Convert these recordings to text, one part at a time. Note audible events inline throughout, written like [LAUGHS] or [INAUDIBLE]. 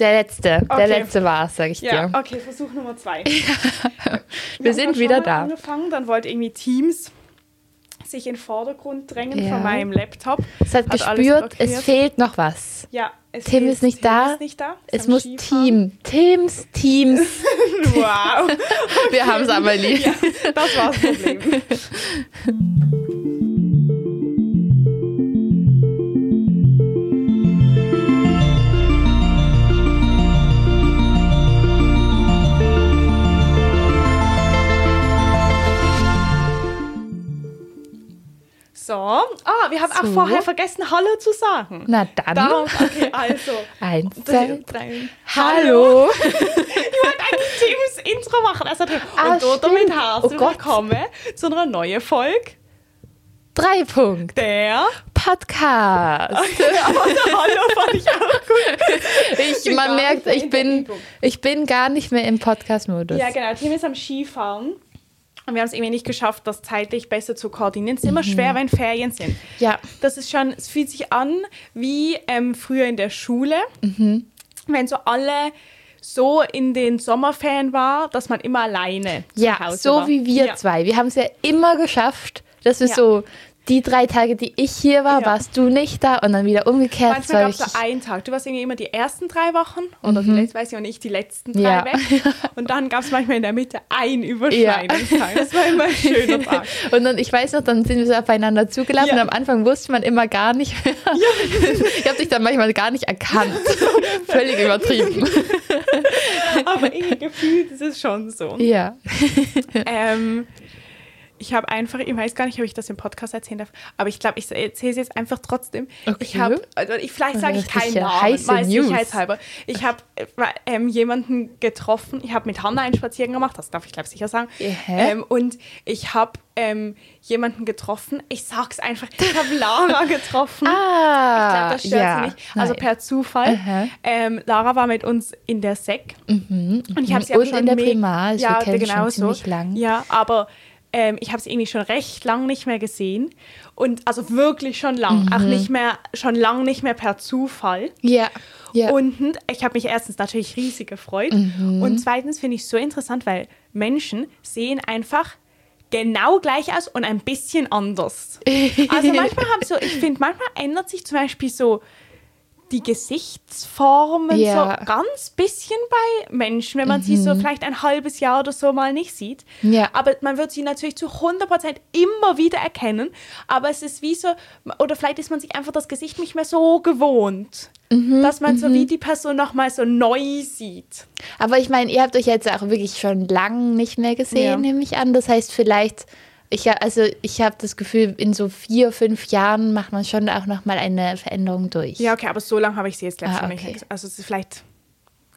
Der letzte, der Okay. letzte war es, sag ich Ja, dir. okay, Versuch Nummer zwei. [LAUGHS] Wir sind wieder da. angefangen, dann wollte irgendwie Teams sich in den Vordergrund drängen Ja. von meinem Laptop. Es hat, Hat gespürt, es fehlt noch was. Ja, es Tim fehlt- ist nicht Tim da. Ist nicht da. Es am muss Skifahren. Team. Teams, Teams. [LAUGHS] Wow, Wir haben es aber nie. ja, das war das Problem. [LAUGHS] So, ah, wir haben So. auch vorher vergessen, Hallo zu sagen. Na dann. Darum, okay, also. [LAUGHS] Eins, zwei, drei. Hallo. [LAUGHS] Ich wollte eigentlich Teams Intro machen. Also, und Ah, damit herzlich Oh willkommen zu einer neuen Folge Drei Punkt. der. Podcast. [LAUGHS] Aber der Hallo fand ich auch gut. Ich, bin man gar merkt, nicht mehr ich bin, ich bin gar nicht mehr im Podcast-Modus. Ja, genau. Tim ist am Skifahren. Und wir haben es irgendwie nicht geschafft, das zeitlich besser zu koordinieren. Es ist Mhm. immer schwer, wenn Ferien sind. Ja. Das ist schon, es fühlt sich an wie ähm, früher in der Schule, Mhm. wenn so alle so in den Sommerferien war, dass man immer alleine zu Ja, Hause so war. wie wir ja. zwei. Wir haben es ja immer geschafft, dass wir Ja. so die drei Tage, die ich hier war, Ja. warst du nicht da und dann wieder umgekehrt. Manchmal war gab es so wirklich- einen Tag. Du warst irgendwie immer die ersten drei Wochen oder die letzten, weiß ich auch nicht, die letzten drei Mhm. Ja. weg. [LAUGHS] Und dann gab es manchmal in der Mitte einen Überschneidungstag. Das war immer ein [LAUGHS] schöner Tag. Und dann, ich weiß noch, dann sind wir so aufeinander zugelaufen Ja. und am Anfang wusste man immer gar nicht mehr. [LAUGHS] ich habe dich dann manchmal gar nicht erkannt. Völlig übertrieben. Aber irgendwie gefühlt ist es schon so. Ja. Ähm, ich habe einfach, ich weiß gar nicht, ob ich das im Podcast erzählen darf, aber ich glaube, ich erzähle es jetzt einfach trotzdem. Okay. Ich habe, also ich, vielleicht sage ich keinen Namen, News. sicherheitshalber. Ich habe äh, ähm, jemanden getroffen, ich habe mit Hannah einen Spaziergang gemacht, das darf ich glaube sicher sagen. Hä? Ähm, und ich habe ähm, jemanden getroffen, ich sag's einfach, ich habe Lara [LAUGHS] getroffen. Ah, Ich glaube, das stört ja. sie nicht. Also Nein. per Zufall. Ähm, Lara war mit uns in der Sek. Und ich habe sie Mhm. Und aber schon in der Primar, also ja, genau so. ziemlich lang. Ja, aber ähm, ich habe sie irgendwie schon recht lang nicht mehr gesehen. Und also wirklich schon lang. Mhm. Auch nicht mehr, schon lang nicht mehr per Zufall. Ja. ja. Und ich habe mich erstens natürlich riesig gefreut. Mhm. Und zweitens finde ich es so interessant, weil Menschen sehen einfach genau gleich aus und ein bisschen anders. [LAUGHS] Also manchmal haben so, ich finde, manchmal ändert sich zum Beispiel so die Gesichtsformen Ja. so ganz bisschen bei Menschen, wenn man sie so vielleicht ein halbes Jahr oder so mal nicht sieht. Mhm. Ja. Aber man wird sie natürlich zu 100% immer wieder erkennen. Aber es ist wie so, oder vielleicht ist man sich einfach das Gesicht nicht mehr so gewohnt, Mhm, dass man so wie die Person nochmal so neu sieht. Aber ich meine, ihr habt euch jetzt auch wirklich schon lang nicht mehr gesehen, Ja. nehme ich an. Das heißt, vielleicht, ich, also ich habe das Gefühl, in so vier, fünf Jahren macht man schon auch nochmal eine Veränderung durch. Ja, okay, aber so lange habe ich sie jetzt Ah, schon nicht. okay. gesehen. Also es ist vielleicht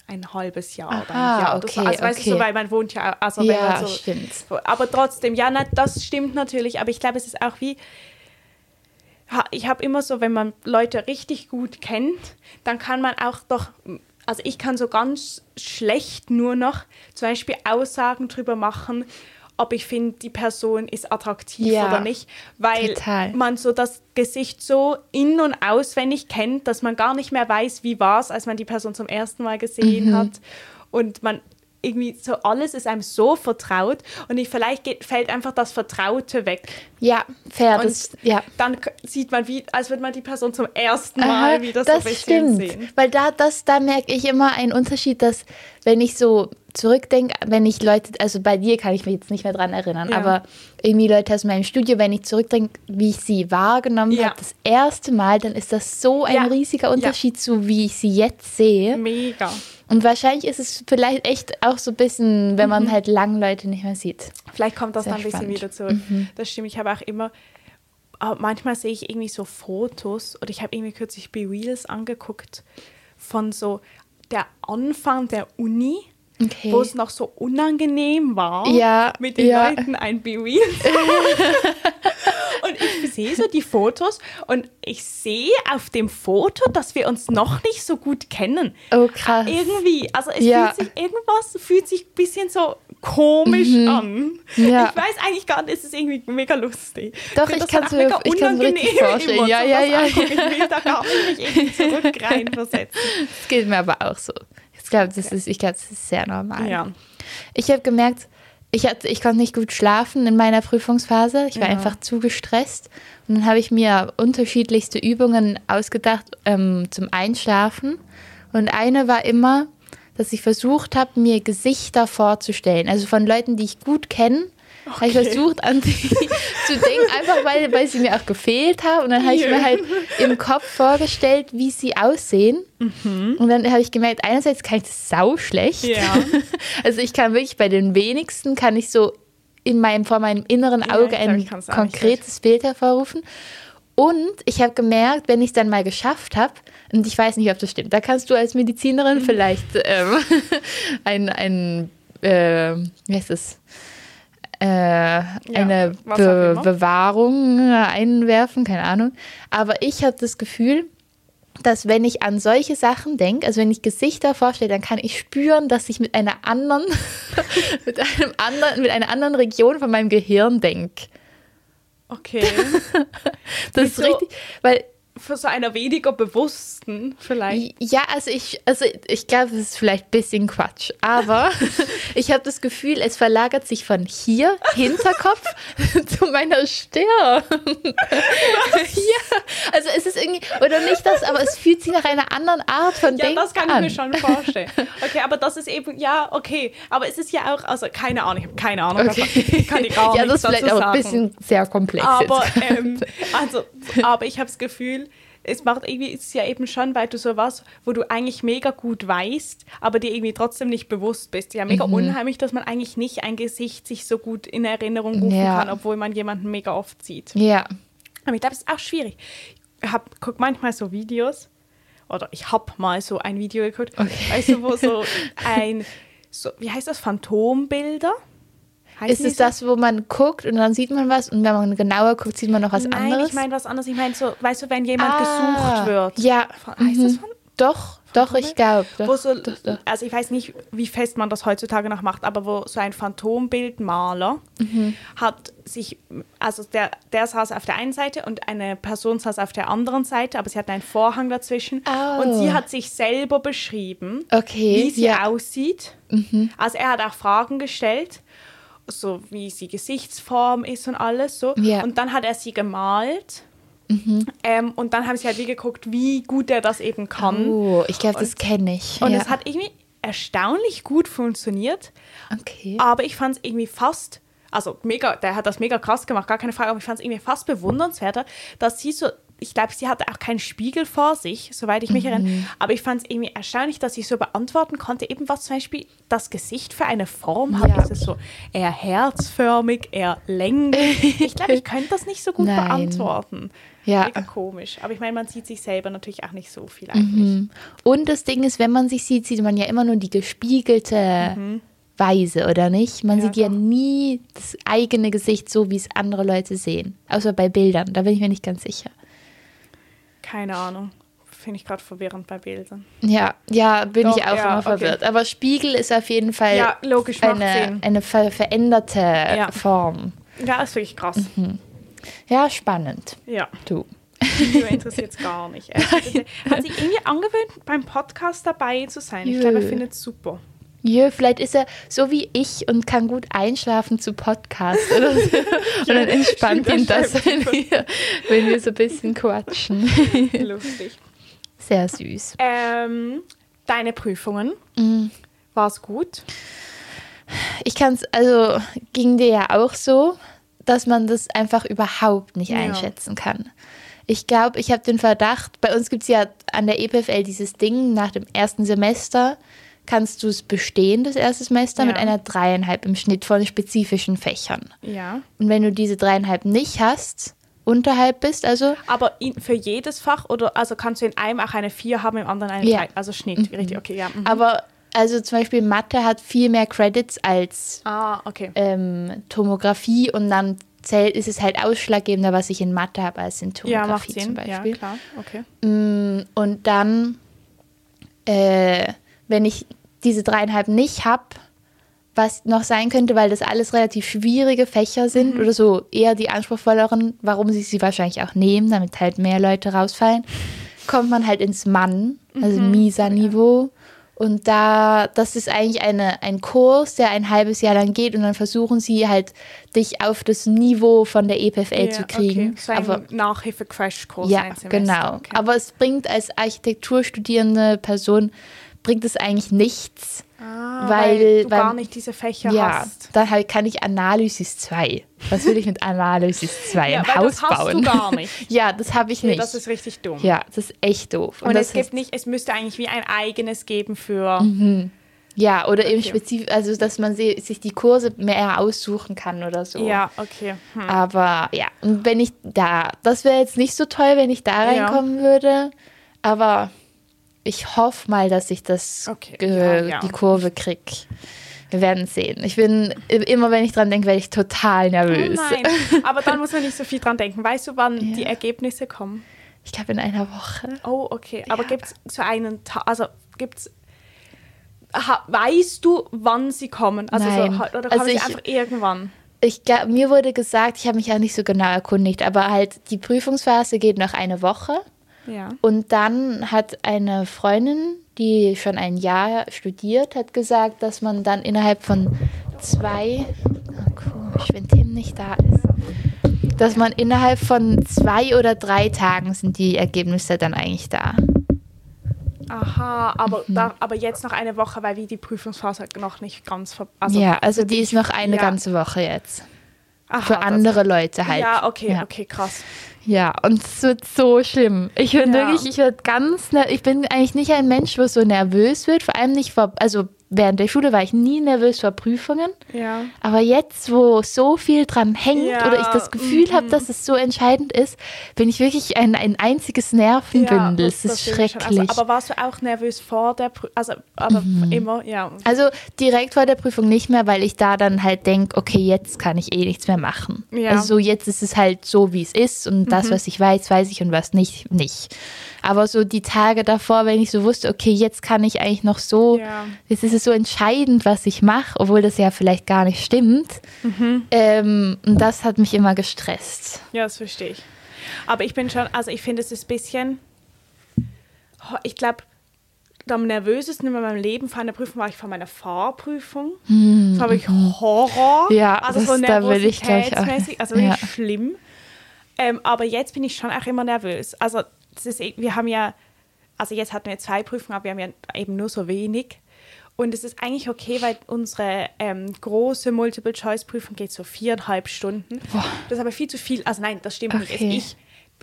ein halbes Jahr oder Aha, ein Jahr oder okay, Also weißt du, okay. so, weil man wohnt ja, also Ja, so, stimmt. Aber trotzdem, ja, na, das stimmt natürlich, aber ich glaube, es ist auch wie, ich habe immer so, wenn man Leute richtig gut kennt, dann kann man auch doch, also ich kann so ganz schlecht nur noch zum Beispiel Aussagen drüber machen, ob ich finde, die Person ist attraktiv Ja, oder nicht, weil total. man so das Gesicht so in- und auswendig kennt, dass man gar nicht mehr weiß, wie war es, als man die Person zum ersten Mal gesehen Mhm. hat. Und man irgendwie so alles ist einem so vertraut und ich, vielleicht geht, fällt einfach das Vertraute weg. Ja, fair. Und Das, ja. dann sieht man, wie, als würde man die Person zum ersten Mal Aha, wieder so ein bisschen sehen. Weil da, das, da merke ich immer einen Unterschied, dass wenn ich so zurückdenke, wenn ich Leute, also bei dir kann ich mich jetzt nicht mehr dran erinnern, Ja. aber irgendwie Leute aus meinem Studio, wenn ich zurückdenke, wie ich sie wahrgenommen Ja. habe, das erste Mal, dann ist das so ein Ja. riesiger. Unterschied zu, wie ich sie jetzt sehe. Mega. Und wahrscheinlich ist es vielleicht echt auch so ein bisschen, wenn Mhm. man halt lang Leute nicht mehr sieht. Vielleicht kommt das Sehr dann ein bisschen. Mhm. wieder zurück. Das stimmt. Ich habe auch immer, manchmal sehe ich irgendwie so Fotos oder ich habe irgendwie kürzlich Be Reels angeguckt von so der Anfang der Uni. Okay. Wo es noch so unangenehm war, Ja, mit den ja. Leuten ein Be Real [LAUGHS] sehe so die Fotos und ich sehe auf dem Foto, dass wir uns noch nicht so gut kennen. Oh, krass. Irgendwie, also es Ja. fühlt sich irgendwas fühlt sich ein bisschen so komisch an. Mhm. Ja. Ich weiß eigentlich gar nicht, es ist irgendwie mega lustig. Doch, ich das kann's dann mir- auch mega ich unangenehm vorstellen. Ja, ja, ja. Ich will da gar nicht irgendwie zurück reinversetzen. [LAUGHS] Das geht mir aber auch so. Ich glaube, das, ist, ich glaub, das ist sehr normal. Ja. Ich habe gemerkt, ich, hatte, ich konnte nicht gut schlafen in meiner Prüfungsphase. Ich war Ja. einfach zu gestresst. Und dann habe ich mir unterschiedlichste Übungen ausgedacht ähm, zum Einschlafen. Und eine war immer, dass ich versucht habe, mir Gesichter vorzustellen. Also von Leuten, die ich gut kenne. Habe ich Okay. versucht, an die [LAUGHS] zu denken, einfach weil, weil sie mir auch gefehlt haben. Und dann habe ich mir Ja. halt im Kopf vorgestellt, wie sie aussehen. Und dann habe ich gemerkt, einerseits kann ich das sau schlecht. Mhm. Ja. [LAUGHS] Also ich kann wirklich bei den wenigsten kann ich so in meinem vor meinem inneren Ja, Auge glaub, ein konkretes Bild hervorrufen. Und ich habe gemerkt, wenn ich es dann mal geschafft habe, und ich weiß nicht, ob das stimmt, da kannst du als Medizinerin Mhm. vielleicht ähm, [LAUGHS] ein, ein äh, wie heißt das? Äh, eine auch Be. Bewahrung einwerfen, keine Ahnung. Aber ich habe das Gefühl, dass wenn ich an solche Sachen denke, also wenn ich Gesichter vorstelle, dann kann ich spüren, dass ich mit einer anderen, [LAUGHS] mit einem anderen, mit einer anderen Region von meinem Gehirn denke. Okay. [LAUGHS] Das ist so- richtig, weil Für so einer weniger bewussten vielleicht. ja, also ich, also ich glaube, das ist vielleicht ein bisschen Quatsch, aber [LAUGHS] ich habe das Gefühl, es verlagert sich von hier, Hinterkopf, [LAUGHS] zu meiner Stirn. ja, also es ist irgendwie, oder nicht das, aber es fühlt sich nach einer anderen Art von Ja, Denken das kann ich an. mir schon vorstellen. [LAUGHS] Okay, aber das ist eben, ja, okay. Aber es ist ja auch, also keine Ahnung, ich habe keine Ahnung. Okay. Ich kann dir gar ja, das ist vielleicht auch ein bisschen sehr komplex. Aber, ähm, also, [LAUGHS] aber ich habe das Gefühl, es macht irgendwie, ist ja eben schon, weil du sowas, wo du eigentlich mega gut weißt, aber dir irgendwie trotzdem nicht bewusst bist. Ja, Mhm. mega unheimlich, dass man eigentlich nicht ein Gesicht sich so gut in Erinnerung rufen Ja. kann, obwohl man jemanden mega oft sieht. ja. Aber ich glaube, es ist auch schwierig. Ich hab, guck manchmal so Videos, oder ich habe mal so ein Video geguckt, weißt du, wo so [LAUGHS] ein, so, wie heißt das, Phantombilder? Heißen Ist es so? das, wo man guckt und dann sieht man was und wenn man genauer guckt, sieht man noch was Nein, anderes? ich meine was anderes. Ich meine so, weißt du, wenn jemand Ah, gesucht wird. Ja. Heißt das mhm. von? Doch, doch, ich glaube. So, also ich weiß nicht, wie fest man das heutzutage noch macht, aber wo so ein Phantombildmaler Mhm. hat sich, also der, der saß auf der einen Seite und eine Person saß auf der anderen Seite, aber sie hat einen Vorhang dazwischen Oh. und sie hat sich selber beschrieben, Okay, wie sie ja. Mhm. aussieht. Also er hat auch Fragen gestellt, so wie sie Gesichtsform ist und alles so. Mhm. Und dann hat er sie gemalt. Ähm, und dann haben sie halt wie geguckt, wie gut er das eben kann. Oh, ich glaube, das kenne ich. Und ja. es hat irgendwie erstaunlich gut funktioniert, Okay. aber ich fand es irgendwie fast, also mega, der hat das mega krass gemacht, gar keine Frage, aber ich fand es irgendwie fast bewundernswerter, dass sie so, ich glaube, sie hatte auch keinen Spiegel vor sich, soweit ich mich erinnere, aber ich fand es irgendwie erstaunlich, dass ich so beantworten konnte, eben was zum Beispiel das Gesicht für eine Form hat. Ja. Ist es so eher herzförmig, eher länglich? Ich glaube, ich [LAUGHS] könnte das nicht so gut Nein. beantworten. Ja. Mega komisch. Aber ich meine, man sieht sich selber natürlich auch nicht so viel eigentlich. Und das Ding ist, wenn man sich sieht, sieht man ja immer nur die gespiegelte Weise, oder nicht? Man Mhm. Ja, sieht ja doch. nie das eigene Gesicht so, wie es andere Leute sehen. Außer bei Bildern, da bin ich mir nicht ganz sicher. Keine Ahnung. Finde ich gerade verwirrend bei Bildern. Ja, ja, bin Doch, ich auch ja, immer okay. verwirrt. Aber Spiegel ist auf jeden Fall Ja, logisch, eine, eine ver veränderte Ja. Form. Ja, ist wirklich krass. Ja, spannend. Ja, Du. Video interessiert es gar nicht. Er [LAUGHS] hat sich irgendwie angewöhnt, beim Podcast dabei zu sein. Ich glaube, er findet es super. Jö, vielleicht ist er so wie ich und kann gut einschlafen zu Podcasts oder so. [LAUGHS] Und dann entspannt ihn das, wenn wir, wenn wir so ein bisschen quatschen. [LAUGHS] Lustig. Sehr süß. Ähm, deine Prüfungen, Mm. war es gut? Ich kann es, also ging dir ja auch so, dass man das einfach überhaupt nicht Ja. einschätzen kann. Ich glaube, ich habe den Verdacht, bei uns gibt es ja an der EPFL dieses Ding, nach dem ersten Semester kannst du es bestehen, das erste Semester, Ja. mit einer dreieinhalb im Schnitt von spezifischen Fächern. Ja. Und wenn du diese dreieinhalb nicht hast, unterhalb bist, also Aber in, für jedes Fach oder also kannst du in einem auch eine 4 haben, im anderen eine Ja. 3? Also Schnitt, richtig, okay, ja. mhm. aber also zum Beispiel Mathe hat viel mehr Credits als Ah, okay. ähm, Tomographie und dann zählt, ist es halt ausschlaggebender, was ich in Mathe habe als in Ja, Tomographie Sinn. zum Beispiel. Ja, klar, okay. Mm, Und dann, äh, wenn ich diese dreieinhalb nicht habe, was noch sein könnte, weil das alles relativ schwierige Fächer sind oder so eher die anspruchsvolleren, warum sie sie wahrscheinlich auch nehmen, damit halt mehr Leute rausfallen, kommt man halt ins Mann, also Misa-Niveau. Und da, das ist eigentlich eine, ein Kurs, der ein halbes Jahr lang geht und dann versuchen sie halt, dich auf das Niveau von der EPFL Ja, zu kriegen. Okay. So ein Aber Nachhilfe-Crash-Kurs. ja, genau. Okay. Aber es bringt als Architekturstudierende Person, bringt es eigentlich nichts. ah, weil- weil, du weil- gar nicht diese Fächer ja, hast. dann halt kann ich Analysis 2. Was will ich mit Analysis 2? Ja, ein Haus das hast bauen. du gar nicht. [LAUGHS] ja, das habe ich Nee, nicht. das ist richtig dumm. ja, das ist echt doof. Und, das es gibt nicht, es müsste eigentlich wie ein eigenes geben für. Ja, oder eben Okay. spezifisch, also dass man sich die Kurse mehr aussuchen kann oder so. Ja, okay. Hm. Aber ja, und wenn ich da, das wäre jetzt nicht so toll, wenn ich da Ja. reinkommen würde. Aber ich hoffe mal, dass ich das Okay, ge- ja, ja. die Kurve krieg. Wir werden sehen. Ich bin immer, wenn ich dran denke, werde ich total Oh nervös. nein, [LAUGHS] aber dann muss man nicht so viel dran denken. Weißt du, wann die Ergebnisse kommen? Ich glaube in einer Woche. Oh, okay. Aber Ja. gibt es so einen Tag, also gibt es, weißt du, wann sie kommen? Also Nein. So, oder Also kommen sie ich- einfach irgendwann? Ich, ga- mir wurde gesagt, ich habe mich ja nicht so genau erkundigt, aber halt die Prüfungsphase geht noch eine Woche. Ja. Und dann hat eine Freundin, die schon ein Jahr studiert, hat gesagt, dass man dann innerhalb von zwei, oh, komisch, wenn Tim nicht da ist, dass man innerhalb von zwei oder drei Tagen sind die Ergebnisse dann eigentlich da. Aha, aber, Mhm. da, aber jetzt noch eine Woche, weil wie die Prüfungsphase noch nicht ganz ver also ja, also die ist noch eine ja. ganze Woche jetzt. Aha, Für andere Leute halt. Ja, okay, Ja. okay, krass. Ja, und es wird so schlimm. Ich bin Ja. wirklich, ich werde ganz, ich bin eigentlich nicht ein Mensch, was so nervös wird, vor allem nicht vor, also während der Schule war ich nie nervös vor Prüfungen. Ja. Aber jetzt, wo so viel dran hängt Ja, oder ich das Gefühl habe, mhm. dass es so entscheidend ist, bin ich wirklich ein, ein einziges Nervenbündel. es ist sehe ich schon. schrecklich. Also, aber warst du auch nervös vor der Prüfung? Also, aber Mhm. immer, ja. also direkt vor der Prüfung nicht mehr, weil ich da dann halt denke, okay, jetzt kann ich eh nichts mehr machen. Ja. Mhm. Also so jetzt ist es halt so, wie es ist und das, was ich weiß, weiß ich und was nicht, nicht. Aber so die Tage davor, wenn ich so wusste, okay, jetzt kann ich eigentlich noch so, Ja. jetzt ist es so entscheidend, was ich mache, obwohl das ja vielleicht gar nicht stimmt. Mhm. Ähm, und das hat mich immer gestresst. Ja, das verstehe ich. Aber ich bin schon, also ich finde es ist ein bisschen, oh, ich glaube, am nervösesten in meinem Leben vor einer Prüfung war ich vor meiner Fahrprüfung. das war wirklich Horror. Hm, Ja, also das- so da will ich gleich auch- also wirklich Ja. schlimm. Ähm, aber jetzt bin ich schon auch immer nervös. Also das ist, eh- wir haben ja, also jetzt hatten wir zwei Prüfungen, aber wir haben ja eben nur so wenig. Und es ist eigentlich okay, weil unsere ähm, große Multiple-Choice-Prüfung geht so viereinhalb Stunden. Das ist aber viel zu viel. Also nein, das stimmt nicht. Okay. Also ich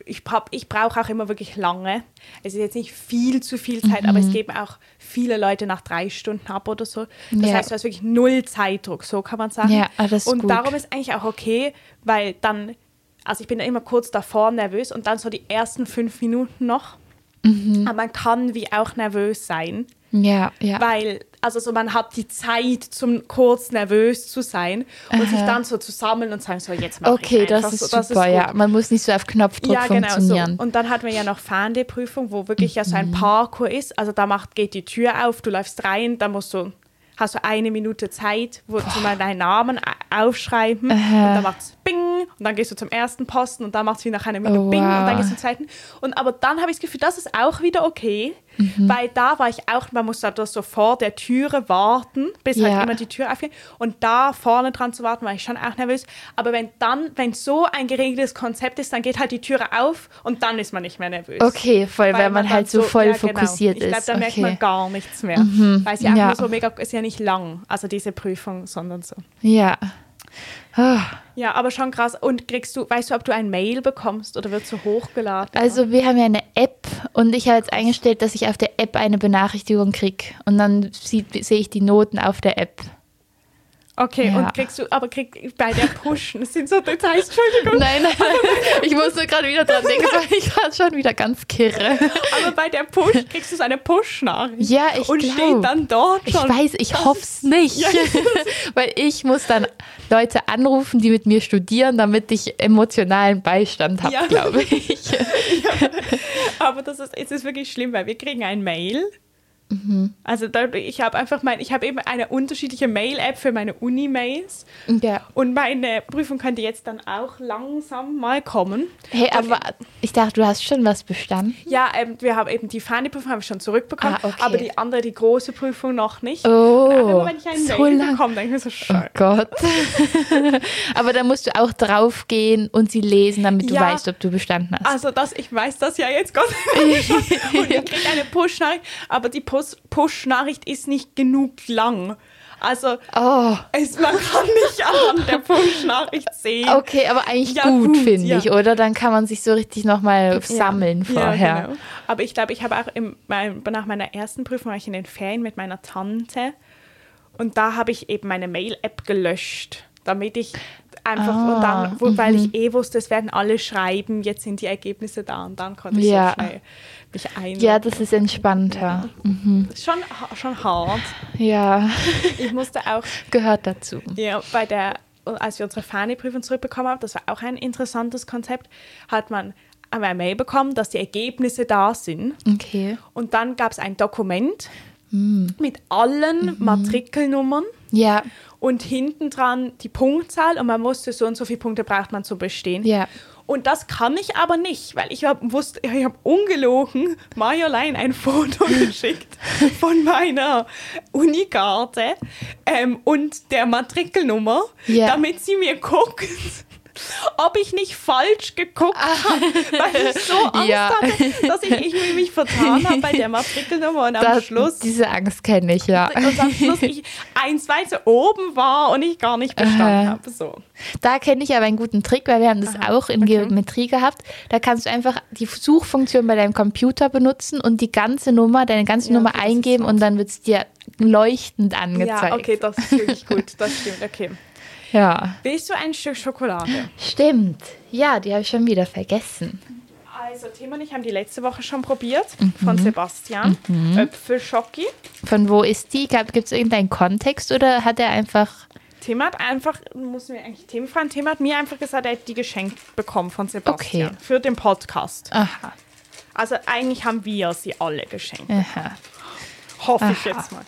ich, hab- ich brauche auch immer wirklich lange. Es ist jetzt nicht viel zu viel Zeit, aber Mhm. es geben auch viele Leute nach drei Stunden ab oder so. Das Ja. heißt, du hast wirklich null Zeitdruck, so kann man sagen. Ja, ah, das ist Und gut. darum ist eigentlich auch okay, weil dann, also ich bin da immer kurz davor nervös und dann so die ersten fünf Minuten noch. Mhm. Aber man kann wie auch nervös sein, Ja, ja. weil, also so man hat die Zeit, zum kurz nervös zu sein und sich Aha. dann so zu sammeln und sagen, so jetzt mache Okay, das ist so. super, gut. ja. Man muss nicht so auf Knopfdruck Ja, genau so. funktionieren. Und dann hatten wir ja noch Fernprüfung, wo wirklich ja so Mhm. ein Parkour ist. Also da macht, geht die Tür auf, du läufst rein, da musst du, hast du eine Minute Zeit, wo du mal deinen Namen aufschreiben und dann macht's Bing und dann gehst du zum ersten Posten und dann macht's wie nach einer Minute Oh, Bing und dann wow. gehst du zum zweiten. Und aber dann habe ich das Gefühl, das ist auch wieder okay, Mhm. weil da war ich auch, man muss da so vor der Türe warten, bis Ja. halt immer die Tür aufgeht. Und da vorne dran zu warten, war ich schon auch nervös. Aber wenn dann, wenn so ein geregeltes Konzept ist, dann geht halt die Türe auf und dann ist man nicht mehr nervös. Okay, voll, weil, man, dann halt so voll ja, genau. fokussiert Ich glaube, ist. da okay. merkt man gar nichts mehr. Weil es ja auch ja. nur so mega, ist ja nicht lang, also diese Prüfung, sondern so. Ja. Ja, aber schon krass. Und kriegst du, weißt du, ob du ein Mail bekommst oder wird so hochgeladen? Also wir haben ja eine App und ich habe jetzt eingestellt, dass ich auf der App eine Benachrichtigung kriege. Und dann sehe ich die Noten auf der App. Okay, Ja. und kriegst du, aber krieg, bei der Pushen, das sind so Details, Entschuldigung, Nein, [LAUGHS] ich muss nur gerade wieder dran denken, war ich gerade schon wieder ganz kirre. aber bei der Push kriegst du so eine Push-Nachricht. Ja, ich Und glaub. steht dann dort Ich schon. weiß, ich hoffe es nicht. Ja. [LAUGHS] Weil ich muss dann Leute anrufen, die mit mir studieren, damit ich emotionalen Beistand habe, Ja. glaube ich. [LAUGHS] Aber das ist, es ist wirklich schlimm, weil wir kriegen ein Mail Also da, ich habe einfach mein, ich habe eben eine unterschiedliche Mail-App für meine Uni-Mails Ja. und meine Prüfung könnte jetzt dann auch langsam mal kommen. Hey, aber ich dachte, du hast schon was bestanden. Ja, ähm, wir haben eben die Fernprüfung haben wir schon zurückbekommen, Ah, okay. aber die andere, die große Prüfung noch nicht. Oh, Und immer wenn ich einen so Mail lang. bekomme, denke ich so, Oh scheiße. Gott. [LAUGHS] aber da musst du auch draufgehen und sie lesen, damit du Ja. weißt, ob du bestanden hast. Also das, ich weiß das ja jetzt Gott. [LAUGHS] Und ich kriege eine Push-Nachricht, aber die Pus- Push-Nachricht ist nicht genug lang. Also Oh, es, man kann nicht anhand der Push-Nachricht sehen. okay, aber eigentlich Ja, gut, gut, finde ja. ich, oder? Dann kann man sich so richtig nochmal sammeln vorher. Ja, genau. Aber ich glaube, ich habe auch im, nach meiner ersten Prüfung war ich in den Ferien mit meiner Tante und da habe ich eben meine Mail-App gelöscht, damit ich einfach Ah, und dann, wo, weil ich eh wusste, es werden alle schreiben, jetzt sind die Ergebnisse da und dann konnte ich Ja. so schnell mich einloggen. Ja, das ist entspannter. Ist schon, schon hart. Ja, [LAUGHS] Ich musste auch gehört dazu. Ja, bei der, als wir unsere Fahne-Prüfung zurückbekommen haben, das war auch ein interessantes Konzept, hat man eine Mail bekommen, dass die Ergebnisse da sind. Okay. Und dann gab es ein Dokument Hm. mit allen Mhm. Matrikelnummern Ja, und hinten dran die Punktzahl und man wusste, so und so viele Punkte braucht man zu bestehen. ja. Und das kann ich aber nicht, weil ich hab, wusste, ich habe ungelogen Marjolein ein Foto [LAUGHS] geschickt von meiner Unikarte ähm, und der Matrikelnummer, Ja. damit sie mir guckt, ob ich nicht falsch geguckt habe, weil ich so [LAUGHS] Angst Ah. Ja. hatte, dass ich irgendwie mich [LAUGHS] vertan habe bei der Matrikelnummer und am Das, Schluss diese Angst kenne ich, ja. und am Schluss ich eins weiter oben war und ich gar nicht bestanden Aha. habe. So. Da kenne ich aber einen guten Trick, weil wir haben das auch in Geometrie gehabt. Da kannst du einfach die Suchfunktion bei deinem Computer benutzen und die ganze Nummer, deine ganze Ja, Nummer okay, eingeben und dann wird es dir leuchtend angezeigt. Ja, okay, das ist wirklich gut. Das stimmt, okay. Ja. Willst du ein Stück Schokolade? Stimmt. Ja, die habe ich schon wieder vergessen. Also, Tim und ich haben die letzte Woche schon probiert Mhm. von Sebastian. Äpfelschocki. Von wo ist die? Gibt es irgendeinen Kontext oder hat er einfach. Tim hat einfach, muss mir eigentlich Tim fragen, Tim hat mir einfach gesagt, er hat die geschenkt bekommen von Sebastian Okay. für den Podcast. Aha. Also eigentlich haben wir sie alle geschenkt. Aha. Hoffe ich jetzt mal.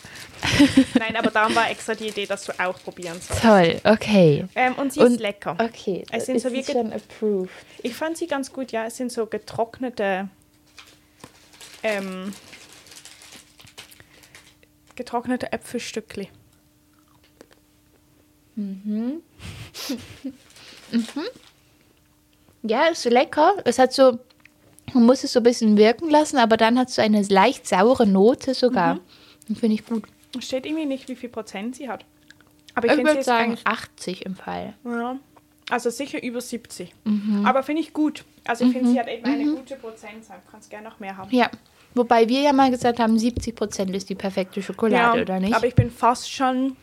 Nein, aber darum war extra die Idee, dass du auch probieren sollst. Toll, okay. Ähm, und sie Und- ist lecker. Okay, Es sind ist so wie schon approved. Ich fand sie ganz gut, ja. Es sind so getrocknete. Ähm, getrocknete Äpfelstückli. [LAUGHS] Ja, ist lecker. Es hat so, man muss es so ein bisschen wirken lassen, aber dann hat es so eine leicht saure Note sogar. Mhm. Finde ich gut. Es steht irgendwie nicht, wie viel Prozent sie hat. Aber ich, Ich würde sagen eigentlich- 80 im Fall. Ja, also sicher über 70. Mhm. Aber finde ich gut. Also ich finde, sie hat eben eine gute Prozentzahl. Du kannst gerne noch mehr haben. Ja. Wobei wir ja mal gesagt haben, 70 Prozent ist die perfekte Schokolade, oder nicht? aber ich bin fast schon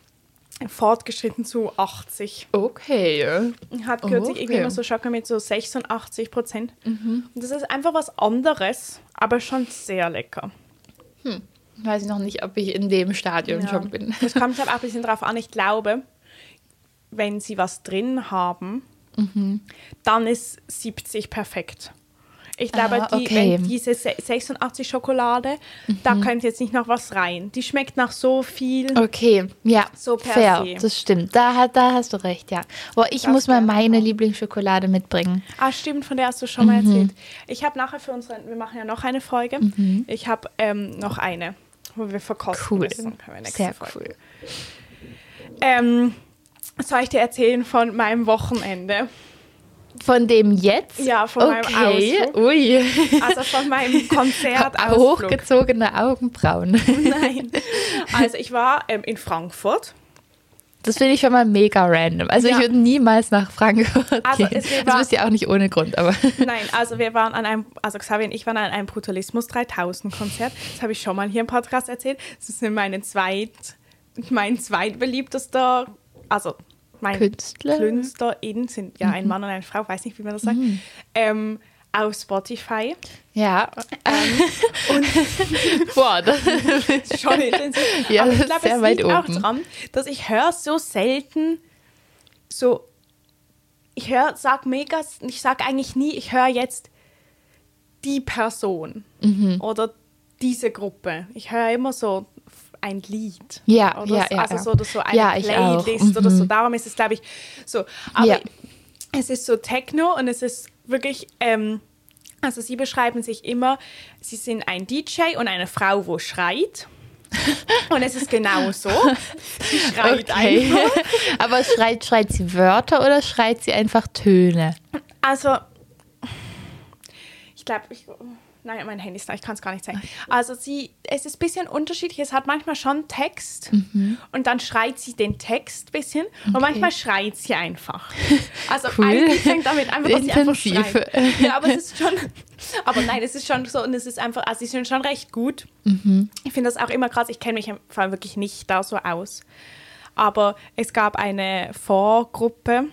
fortgeschritten zu 80. okay. Hat kürzlich Okay. irgendwie immer so Schocke mit so 86 Prozent. Und das ist einfach was anderes, aber schon sehr lecker. Weiß noch nicht, ob ich in dem Stadion Ja. schon bin. Das kommt halt auch ein bisschen drauf an. Ich glaube, wenn sie was drin haben, Mhm. dann ist 70 perfekt. Ich glaube, Ah, die, okay. wenn diese se- 86 Schokolade, da Mhm. könnte jetzt nicht noch was rein. Die schmeckt nach so viel. Okay, ja, So per fair, se. das stimmt. Da, hat- da hast du recht, ja. Boah, ich Das muss mal meine auch. Lieblingsschokolade mitbringen. Ah, stimmt, von der hast du schon mal Mhm. erzählt. Ich habe nachher für unsere, wir machen ja noch eine Folge. Ich habe ähm, noch eine, wo wir verkosten Cool, müssen. Sehr Folge. Ähm, soll ich dir erzählen von meinem Wochenende? Von dem jetzt? Ja, von meinem okay. Ausflug. Ui. Also von meinem [LAUGHS] Konzert Hochgezogene Augenbrauen. Nein. [LAUGHS] Also ich war ähm, in Frankfurt. Das finde ich schon mal mega random. Also Ja. ich würde niemals nach Frankfurt Also gehen. es war- das ist ja auch nicht ohne Grund, aber [LAUGHS] Nein, also wir waren an einem, also Xavier und ich waren an einem Brutalismus 3000 Konzert. Das habe ich schon mal hier im Podcast erzählt. Das ist meine zweit, mein zweitbeliebtester, also mein Künstler? Künstlerin sind ja ein Mann und eine Frau, weiß nicht, wie man das sagt, ähm, auf Spotify. ja. Ähm, [LAUGHS] [LAUGHS] Boah, das schon intensiv. Ja, Aber ich ist glaube, es weit liegt auch oben. dran, dass ich höre so selten so, ich höre, sag mega, ich sag eigentlich nie, ich höre jetzt die Person Mhm. oder diese Gruppe. Ich höre immer so ein Lied. Ja, oder ja, so, ja, Also ja. so, oder so eine Ja. Playlist oder so. Mhm. Darum ist es, glaube ich, so. Aber Ja. es ist so Techno und es ist wirklich, ähm, also sie beschreiben sich immer, sie sind ein DJ und eine Frau, wo schreit. [LAUGHS] Und es ist genau so. Sie schreit Okay. einfach. [LAUGHS] Aber schreit, schreit sie Wörter oder schreit sie einfach Töne? Also, ich glaube, ich. Nein, mein Handy ist da, ich kann es gar nicht zeigen. Also sie, es ist ein bisschen unterschiedlich. Es hat manchmal schon Text und dann schreit sie den Text ein bisschen und manchmal schreit sie einfach. [LAUGHS] Also Cool. eigentlich fängt damit einfach, dass sie einfach schreit. [LAUGHS] Ja, aber es ist schon, aber nein, es ist schon so und es ist einfach, also sie sind schon recht gut. Ich finde das auch immer krass. Ich kenne mich im Fall wirklich nicht da so aus. Aber es gab eine Vorgruppe,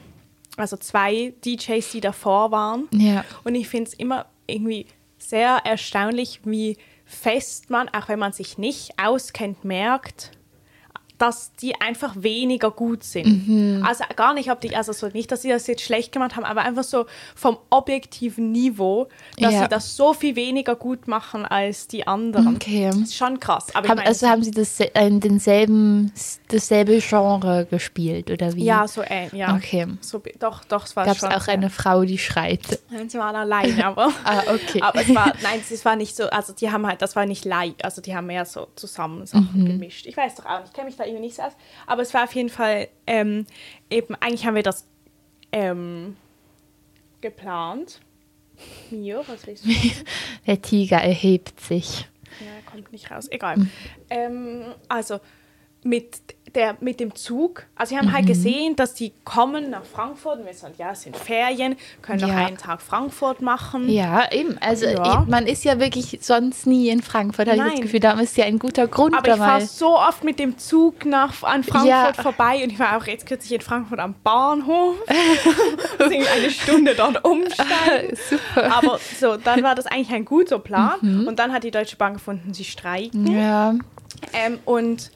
also zwei DJs, die davor waren. Ja. Und ich finde es immer irgendwie sehr erstaunlich, wie fest man, auch wenn man sich nicht auskennt, merkt, dass die einfach weniger gut sind. Mhm. Also gar nicht, ob die, also so nicht, dass sie das jetzt schlecht gemacht haben, aber einfach so vom objektiven Niveau, dass Ja. sie das so viel weniger gut machen als die anderen. Okay. Das ist schon krass. Aber Haben, meine, also haben sie das, in denselben, dasselbe Genre gespielt oder wie? ja, so äh, ja. Okay. So, doch, doch, es war Gab es auch eine Frau, die schreit? Nein, sie waren alleine, aber. [LAUGHS] Ah, okay. Aber es war, nein, es war nicht so, also die haben halt, das war nicht live, also die haben mehr so zusammen Sachen Mhm. gemischt. Ich weiß doch auch nicht, ich kenne mich da irgendwie nicht so aus. Aber es war auf jeden Fall ähm, eben, eigentlich haben wir das ähm, geplant. Mio, was willst du? [LAUGHS] Der Tiger erhebt sich. Ja, er kommt nicht raus. Egal. Mhm. Ähm, also mit, der, mit dem Zug. Also wir haben Mhm. halt gesehen, dass die kommen nach Frankfurt und wir sagen, ja, es sind Ferien, können noch Ja. einen Tag Frankfurt machen. Ja, eben. Also Ja. man ist ja wirklich sonst nie in Frankfurt, habe ich das. Gefühl. Da ist ja ein guter Grund Aber ich fahre so oft mit dem Zug nach, an Frankfurt Ja. vorbei und ich war auch jetzt kürzlich in Frankfurt am Bahnhof. [LAUGHS] Eine Stunde dort umsteigen. [LAUGHS] Super. Aber so, dann war das eigentlich ein guter Plan. Und dann hat die Deutsche Bahn gefunden, sie streiken. Ja. Ähm, und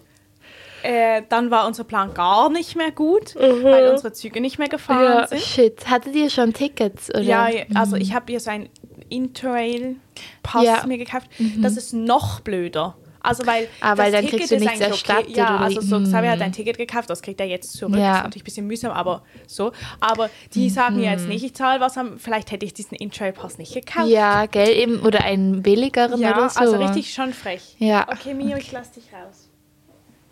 äh, dann war unser Plan gar nicht mehr gut, weil unsere Züge nicht mehr gefahren ja. sind. Shit. Hattet ihr schon Tickets? Oder? Ja, also ich habe hier so einen Interrail-Pass Ja. mir gekauft. Das ist noch blöder. Also weil, Ah, weil das dann kriegst du ist nichts eigentlich erstattet Ja, oder also so, Xavier hat Mhm. ein Ticket gekauft, das kriegt er jetzt zurück. Ja. Das ist natürlich ein bisschen mühsam, aber so. Aber die sagen mir jetzt nicht, ich zahle was, am- vielleicht hätte ich diesen Interrail-Pass nicht gekauft. Ja, gell, eben. Oder einen billigeren Ja, oder so. also richtig schon frech. Ja. Okay, Mio, ich lass dich raus.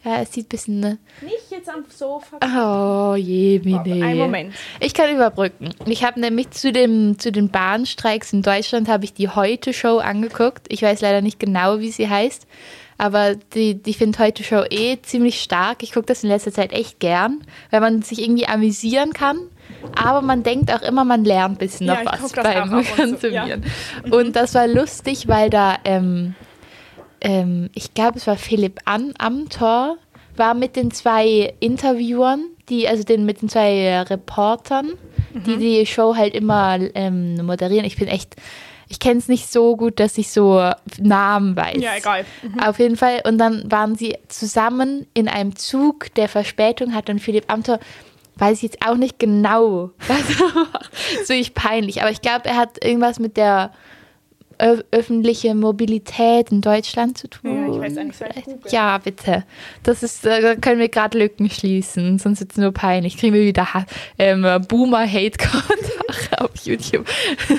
Ja, es sieht ein bisschen. Ne? Nicht jetzt am Sofa. Oh je, Mine. einen Moment. Ich kann überbrücken. Ich habe nämlich zu, dem, zu den Bahnstreiks in Deutschland habe ich die Heute-Show angeguckt. Ich weiß leider nicht genau, wie sie heißt. Aber die, die finde Heute-Show eh ziemlich stark. Ich gucke das in letzter Zeit echt gern, weil man sich irgendwie amüsieren kann. Aber man denkt auch immer, man lernt ein bisschen Ja, noch ich was beim und zu, ja. Konsumieren. Und das war lustig, weil da, ähm, ähm, ich glaube, es war Philipp An Amthor, war mit den zwei Interviewern, die, also den, mit den zwei äh, Reportern, die Mhm. die Show halt immer ähm, moderieren. Ich bin echt, ich kenne es nicht so gut, dass ich so Namen weiß. Ja, egal. Auf jeden Fall. Und dann waren sie zusammen in einem Zug, der Verspätung hat. Und Philipp Amthor weiß ich jetzt auch nicht genau, [LAUGHS] was er macht. So ich peinlich. Aber ich glaube, er hat irgendwas mit der öffentliche Mobilität in Deutschland zu tun. Ja, ich weiß auch nicht, soll ich googeln? Ja, bitte. Das ist, äh, da können wir gerade Lücken schließen, sonst ist es nur peinlich. Kriegen wir wieder ähm, Boomer-Hate-Kommentare [LAUGHS] auf YouTube.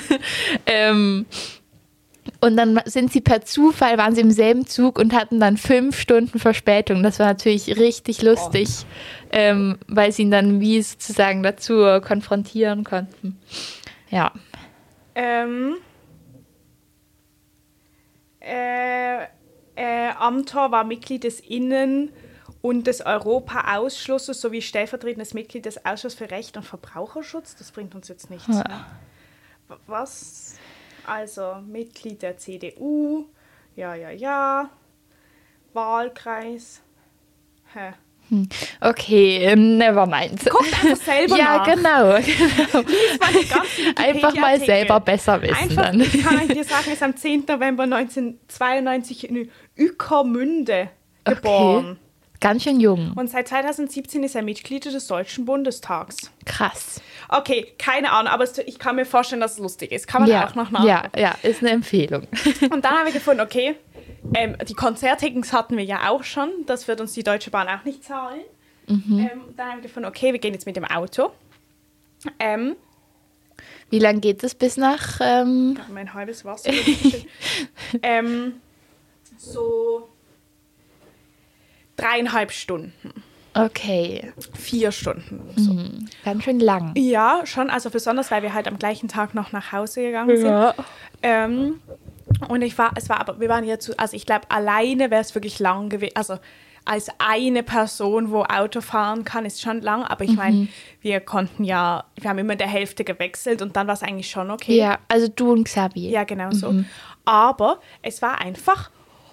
[LAUGHS] ähm, und dann sind sie per Zufall, waren sie im selben Zug und hatten dann fünf Stunden Verspätung. Das war natürlich richtig lustig, ähm, weil sie ihn dann wie sozusagen dazu konfrontieren konnten. Ja. Ähm, äh, äh, Amthor war Mitglied des Innen- und des Europa-Ausschusses sowie stellvertretendes Mitglied des Ausschusses für Recht und Verbraucherschutz. Das bringt uns jetzt nichts. Ja. Ne? Was? Also Mitglied der CDU. Ja, ja, ja. Wahlkreis. Hä? Okay, ähm, never mind. Guckt einfach selber [LAUGHS] ja, nach. genau. genau. [LAUGHS] Einfach mal selber besser wissen Einfach, dann. ich kann euch dir sagen, ist am 10. November 1992 in Ueckermünde geboren. Ganz schön jung. Und seit 2017 ist er Mitglied des Deutschen Bundestags. Krass. Okay, keine Ahnung, aber ich kann mir vorstellen, dass es lustig ist. Kann man Ja, auch noch nachgucken. ja, ja, ist eine Empfehlung. Und dann haben wir gefunden, okay, ähm, die Konzerttickets hatten wir ja auch schon. Das wird uns die Deutsche Bahn auch nicht zahlen. Ähm, dann haben wir gefunden, okay, wir gehen jetzt mit dem Auto. Ähm, Wie lange geht es bis nach? Ähm, mein halbes Wasser. [LAUGHS] ähm, so dreieinhalb Stunden. okay, Vier Stunden. So. hm, ganz schön lang. Ja, schon. Also besonders, weil wir halt am gleichen Tag noch nach Hause gegangen sind. Ähm, und ich war, es war aber, wir waren ja zu, also ich glaube, alleine wäre es wirklich lang gewesen. Also als eine Person, wo Auto fahren kann, ist schon lang. Aber ich meine, wir konnten ja, wir haben immer der Hälfte gewechselt und dann war es eigentlich schon okay. Ja, also du und Xabi. Ja, genau so. Aber es war einfach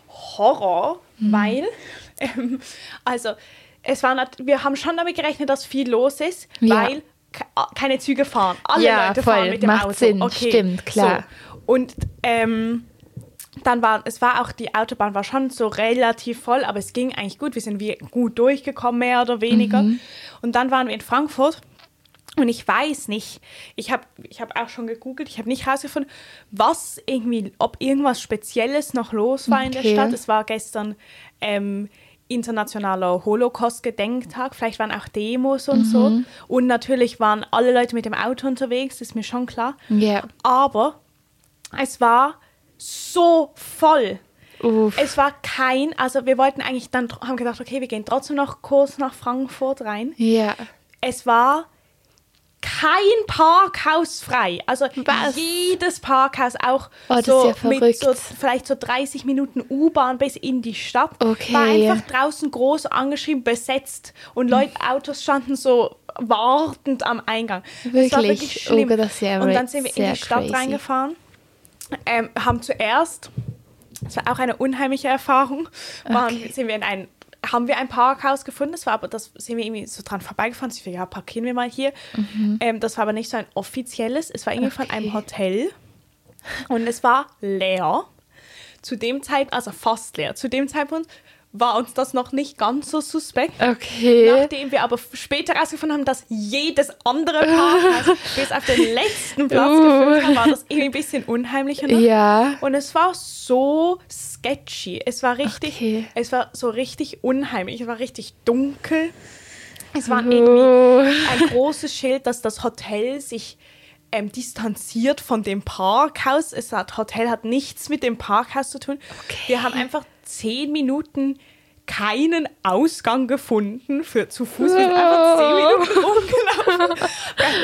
Horror, weil, [LAUGHS] ähm, also, es war wir haben schon damit gerechnet, dass viel los ist, Ja. weil ke- keine Züge fahren. Alle Ja, Leute voll. fahren mit dem Macht Auto. Sinn. Okay. Stimmt, klar. So. Und ähm, dann war, es war auch, die Autobahn war schon so relativ voll, aber es ging eigentlich gut. Wir sind wie gut durchgekommen, mehr oder weniger. Mhm. Und dann waren wir in Frankfurt und ich weiß nicht, ich habe ich hab auch schon gegoogelt, ich habe nicht herausgefunden, was irgendwie, ob irgendwas Spezielles noch los war in der Okay. Stadt. Es war gestern ähm, internationaler Holocaust-Gedenktag, vielleicht waren auch Demos und so. Mhm. Und natürlich waren alle Leute mit dem Auto unterwegs, ist mir schon klar. Ja. Aber es war so voll. Uff. Es war kein, also wir wollten eigentlich dann, haben gedacht, okay, wir gehen trotzdem noch kurz nach Frankfurt rein Ja. es war kein Parkhaus frei. Also Was? jedes Parkhaus auch Oh, so ja mit so vielleicht so 30 Minuten U-Bahn bis in die Stadt. Okay. War einfach draußen groß angeschrieben, besetzt. Und Leute, Autos standen so wartend am Eingang. Das war Wirklich? wirklich schlimm. Oh das ja Und dann sind wir in die Stadt crazy. reingefahren, ähm, haben zuerst, das war auch eine unheimliche Erfahrung, waren, Okay. sind wir in ein haben wir ein Parkhaus gefunden, das war aber, das sind wir irgendwie so dran vorbeigefahren, so, ja, parkieren wir mal hier. Ähm, das war aber nicht so ein offizielles, es war irgendwie von einem Mhm. Okay. Hotel und es war leer. Zu dem Zeitpunkt, also fast leer, zu dem Zeitpunkt war uns das noch nicht ganz so suspekt. Okay. Nachdem wir aber später herausgefunden haben, dass jedes andere Parkhaus [LAUGHS] bis auf den letzten Platz Uh. gefüllt hat, war das irgendwie ein bisschen unheimlicher noch. Ja. Und es war so sketchy. Es war richtig, Okay. es war so richtig unheimlich. Es war richtig dunkel. Es war Oh. irgendwie ein großes Schild, dass das Hotel sich ähm, distanziert von dem Parkhaus. Es hat, Hotel hat nichts mit dem Parkhaus zu tun. Okay. Wir haben einfach zehn Minuten keinen Ausgang gefunden für zu Fuß. Wir sind einfach zehn Minuten rumgelaufen.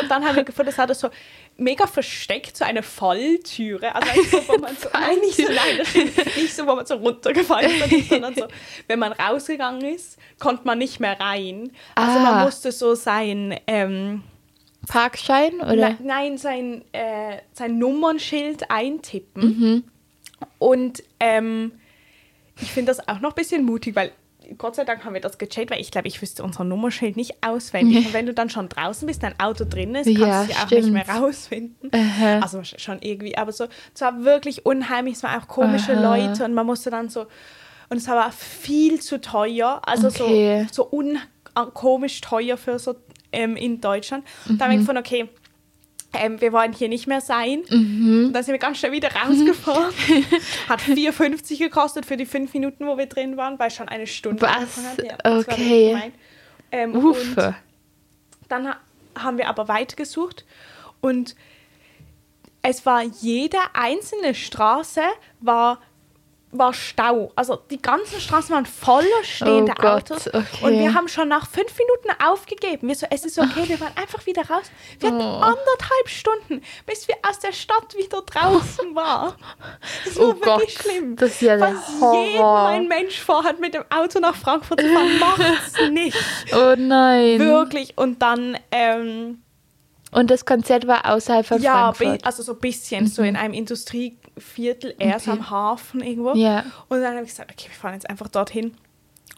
Und dann haben wir gefunden, es hatte so mega versteckt, so eine Falltüre. Also du, so, wo man so, nein, nicht so, nein, das nicht so, wo man so runtergefallen ist, sondern so, [LAUGHS] wenn man rausgegangen ist, konnte man nicht mehr rein. Also Ah. man musste so sein, ähm, Parkschein oder? Nein, nein sein, äh, sein Nummernschild eintippen. Mhm. Und ähm, ich finde das auch noch ein bisschen mutig, weil Gott sei Dank haben wir das gecheckt, weil ich glaube, ich wüsste unser Nummernschild nicht auswendig. Und wenn du dann schon draußen bist, dein Auto drin ist, kannst Ja, du ja auch nicht mehr rausfinden. Aha. Also schon irgendwie, aber so, es war wirklich unheimlich, es waren auch komische Aha. Leute und man musste dann so, und es war viel zu teuer, also Okay. so, so un komisch teuer für so ähm, in Deutschland. Und da wir Mhm. gefunden, okay, ähm, wir wollen hier nicht mehr sein. Mhm. Dann sind wir ganz schnell wieder rausgefahren. [LAUGHS] Hat 4,50 gekostet für die fünf Minuten, wo wir drin waren, weil schon eine Stunde Was? Ja, Okay. Ähm, Uffe. dann ha haben wir aber weitergesucht und es war jede einzelne Straße war, war Stau. Also die ganzen Straßen waren voller stehender Oh Gott, Autos. okay. Und wir haben schon nach fünf Minuten aufgegeben. Wir so, es ist okay, wir waren einfach wieder raus. Wir hatten Oh. anderthalb Stunden, bis wir aus der Stadt wieder draußen [LAUGHS] waren. Das war Oh wirklich Gott, schlimm. das ist ja der Was Horror. ein Mensch vorhat, mit dem Auto nach Frankfurt zu fahren, macht's [LAUGHS] nicht. Oh nein. Wirklich. Und dann, ähm, Und das Konzert war außerhalb von ja, Frankfurt. also so ein bisschen, so in einem Industrieviertel, erst Okay. am Hafen irgendwo. Ja. Und dann habe ich gesagt, okay, wir fahren jetzt einfach dorthin.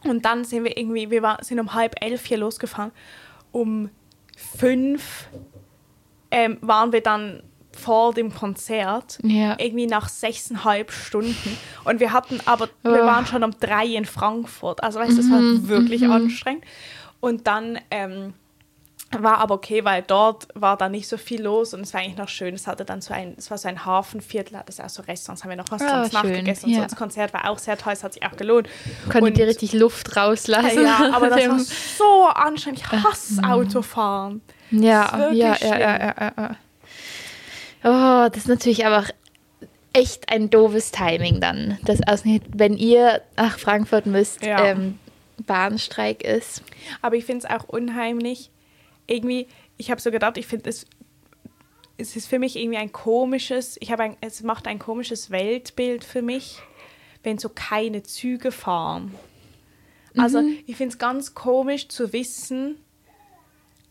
Und dann sind wir irgendwie, wir war, sind um halb elf hier losgefahren. Um fünf ähm, waren wir dann vor dem Konzert. Ja. Irgendwie nach sechseinhalb Stunden. Und wir hatten aber, wir Oh. waren schon um drei in Frankfurt. Also weißt du, es war wirklich anstrengend. Und dann ähm, War aber okay, weil dort war da nicht so viel los und es war eigentlich noch schön. Es hatte dann so ein, es war so ein Hafenviertel, hat es auch so Restaurants, haben wir noch was Ah, sonst schön, nachgegessen. ja. Und so das Konzert war auch sehr toll, es hat sich auch gelohnt. Konntet Und- ihr richtig Luft rauslassen? Ja, aber das war so anstrengend. Ich hasse Autofahren. Das ist Ja, ja, ja, ja, ja. Oh, das ist natürlich aber echt ein doofes Timing dann. Das ausgerechnet, wenn ihr nach Frankfurt müsst, ähm, Bahnstreik ist. Aber ich finde es auch unheimlich. Irgendwie, ich habe so gedacht, ich finde es, es ist für mich irgendwie ein komisches, ich habe ein, es macht ein komisches Weltbild für mich, wenn so keine Züge fahren. Also ich finde es ganz komisch zu wissen,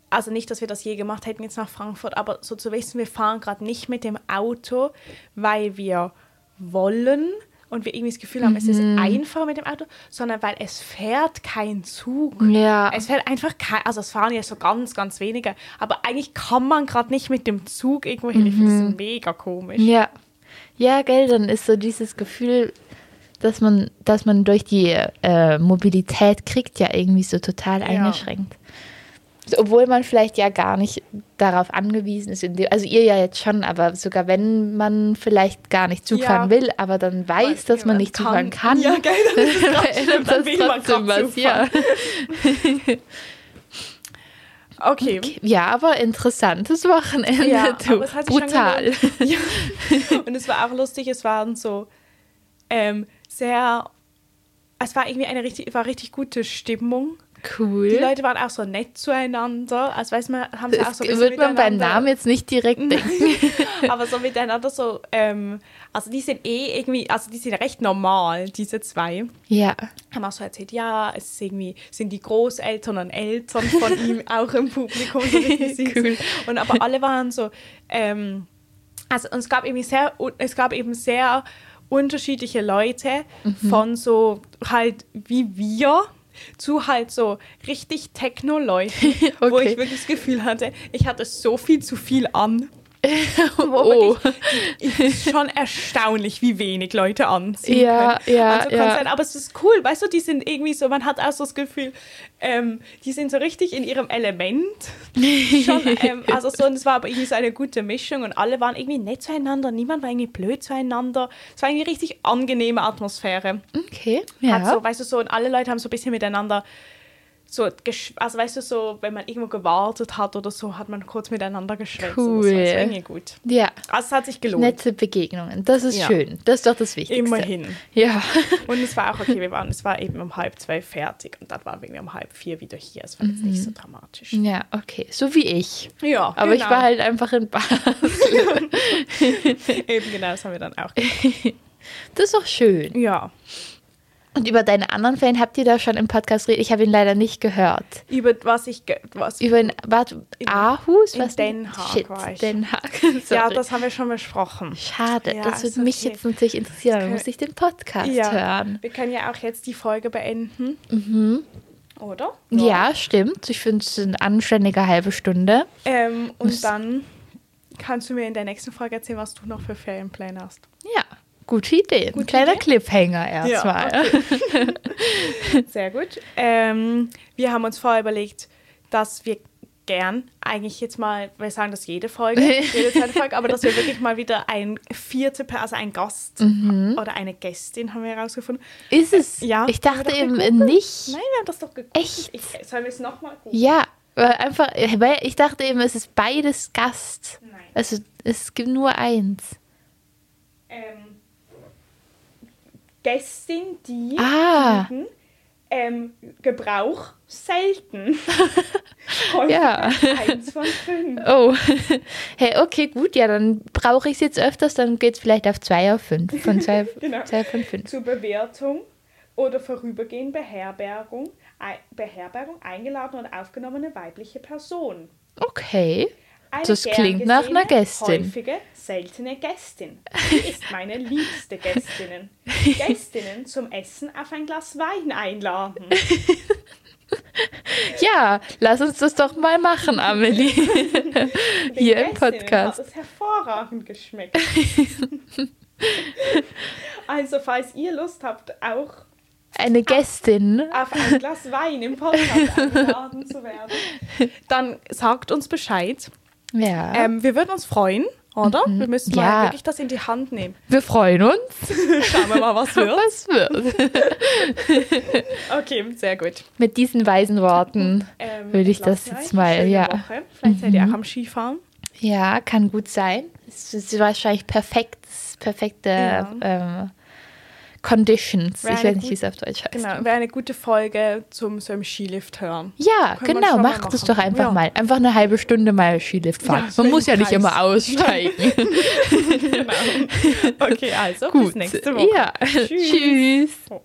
also nicht, dass wir das je gemacht hätten jetzt nach Frankfurt, aber so zu wissen, wir fahren gerade nicht mit dem Auto, weil wir wollen und wir irgendwie das Gefühl haben, es ist einfach mit dem Auto, sondern weil es fährt kein Zug. Ja. Es fährt einfach kein, also es fahren ja so ganz, ganz wenige, aber eigentlich kann man gerade nicht mit dem Zug irgendwo hin. Ich finde das mega komisch. Ja. Ja, gell, dann ist so dieses Gefühl, dass man, dass man durch die äh, Mobilität kriegt, ja irgendwie so total eingeschränkt. So, Obwohl man vielleicht ja gar nicht darauf angewiesen ist. Also ihr ja jetzt schon, aber sogar wenn man vielleicht gar nicht Zug Ja. fahren will, aber dann weiß, dass man nicht Zug fahren kann. Ja, geil, [LAUGHS] dann ist es dann das will man trotzdem grad was, ja. [LAUGHS] Okay. ja, aber interessantes Wochenende, Ja, du. aber es hat Brutal. [LAUGHS] Ja. Und es war auch lustig, es waren so ähm, sehr, es war irgendwie eine richtig, war richtig gute Stimmung. Cool. Die Leute waren auch so nett zueinander. Also weiß man, haben sie auch das so ein wird man beim Namen jetzt nicht direkt denken. [LAUGHS] aber so miteinander so, ähm, also die sind eh irgendwie, also die sind recht normal, diese zwei. ja. Haben auch so erzählt, ja, es ist irgendwie, sind die Großeltern und Eltern von [LAUGHS] ihm auch im Publikum. So. Cool. Und aber alle waren so, ähm, also und es gab irgendwie sehr, es gab eben sehr unterschiedliche Leute Mhm. von so halt wie wir zu halt so richtig Techno-Leuten, [LAUGHS] wo Okay. ich wirklich das Gefühl hatte, ich hatte so viel zu viel an. [LAUGHS] Oh. Es ist schon erstaunlich, wie wenig Leute anziehen Ja, können. ja, so ja. Konzerten. Aber es ist cool, weißt du, die sind irgendwie so, man hat auch so das Gefühl, ähm, die sind so richtig in ihrem Element. Schon, ähm, [LAUGHS] also so, und es war aber irgendwie so eine gute Mischung und alle waren irgendwie nett zueinander, niemand war irgendwie blöd zueinander. Es war irgendwie richtig angenehme Atmosphäre. Okay, Hat ja. so, weißt du, so, und alle Leute haben so ein bisschen miteinander so, also weißt du, so, wenn man irgendwo gewartet hat oder so, hat man kurz miteinander geschwätzt. und Das war, Cool. irgendwie gut. ja. Also es hat sich gelohnt. Nette Begegnungen. Das ist Ja. schön. Das ist doch das Wichtigste. Immerhin. Ja. [LAUGHS] Und es war auch okay, wir waren, es war eben um halb zwei fertig und dann waren wir um halb vier wieder hier. Es war jetzt nicht so dramatisch. Ja, okay. So wie ich. Ja, Aber ich genau. war halt einfach in Basel. [LAUGHS] Eben genau, das haben wir dann auch gemacht. [LAUGHS] Das ist doch schön. Ja. Und über deine anderen Fan habt ihr da schon im Podcast geredet? Ich habe ihn leider nicht gehört. Über was ich, was, Über den, warte, In- Aarhus? in Was? Den Haag Shit, war ich. Den Haag. [LAUGHS] ja, das haben wir schon besprochen. Schade, Ja, das würde mich okay. jetzt natürlich interessieren. Dann muss ich den Podcast Ja. hören. Wir können ja auch jetzt die Folge beenden. Oder? Ja, stimmt. Ich finde es eine anständige halbe Stunde. Ähm, und Muss- dann kannst du mir in der nächsten Folge erzählen, was du noch für Ferienpläne hast. Ja, gute Idee. Ein Gute kleiner Idee? Cliffhanger erstmal. [LAUGHS] Sehr gut. Ähm, wir haben uns vorher überlegt, dass wir gern eigentlich jetzt mal, wir sagen das jede Folge, [LAUGHS] jede zweite Folge, aber dass wir wirklich mal wieder ein vierte, also ein Gast oder eine Gästin haben wir herausgefunden. Ist es? Ja, Ich dachte eben gegoogelt. nicht. Nein, wir haben das doch geguckt. Echt? Ich, sollen wir es nochmal gucken? Ja, weil einfach, weil ich dachte eben, es ist beides Gast. Nein. Also es gibt nur eins. Ähm, Gästin, die Ah. Mhm. ähm, Gebrauch selten. [LAUGHS] Ja. Eins von fünf. Oh, [LAUGHS] hey, okay, gut, ja, dann brauche ich es jetzt öfters, dann geht es vielleicht auf zwei auf fünf. Von zwei, [LAUGHS] Genau. zwei von fünf. zur Bewertung oder vorübergehend Beherbergung, Beherbergung eingeladen und aufgenommene weibliche Person. Okay. Das klingt nach einer Gästin. Häufige, seltene Gästin. Sie ist meine liebste Gästinnen. Gästinnen zum Essen auf ein Glas Wein einladen. [LAUGHS] Ja, lass uns das doch mal machen, Amelie. [LAUGHS] [LAUGHS] Hier im Podcast. Hat es hervorragend geschmeckt. also, falls ihr Lust habt, auch eine Gästin. auf ein Glas Wein im Podcast eingeladen zu werden, dann sagt uns Bescheid. Ja. Ähm, wir würden uns freuen, oder? Wir müssen mal Ja. wirklich das in die Hand nehmen. wir freuen uns. [LAUGHS] Schauen wir mal, was [LAUGHS] wird. Was wird? [LAUGHS] Okay, sehr gut. Mit diesen weisen Worten Ähm, würde ich das jetzt mal, ja. Woche. Vielleicht seid ihr auch am Skifahren. Ja, kann gut sein. Es ist wahrscheinlich perfekt, perfekte Ja. ähm, Conditions. Wäre ich weiß nicht, wie es auf Deutsch heißt. Genau, wäre eine gute Folge zum so einem Skilift hören. Ja, Können genau, macht es doch einfach Ja. mal. Einfach eine halbe Stunde mal Skilift fahren. Ja, Man muss ja nicht immer aussteigen. [LAUGHS] [LAUGHS] genau. Okay, also bis Gut. nächste Woche. Ja, Tschüss. Tschüss. Oh.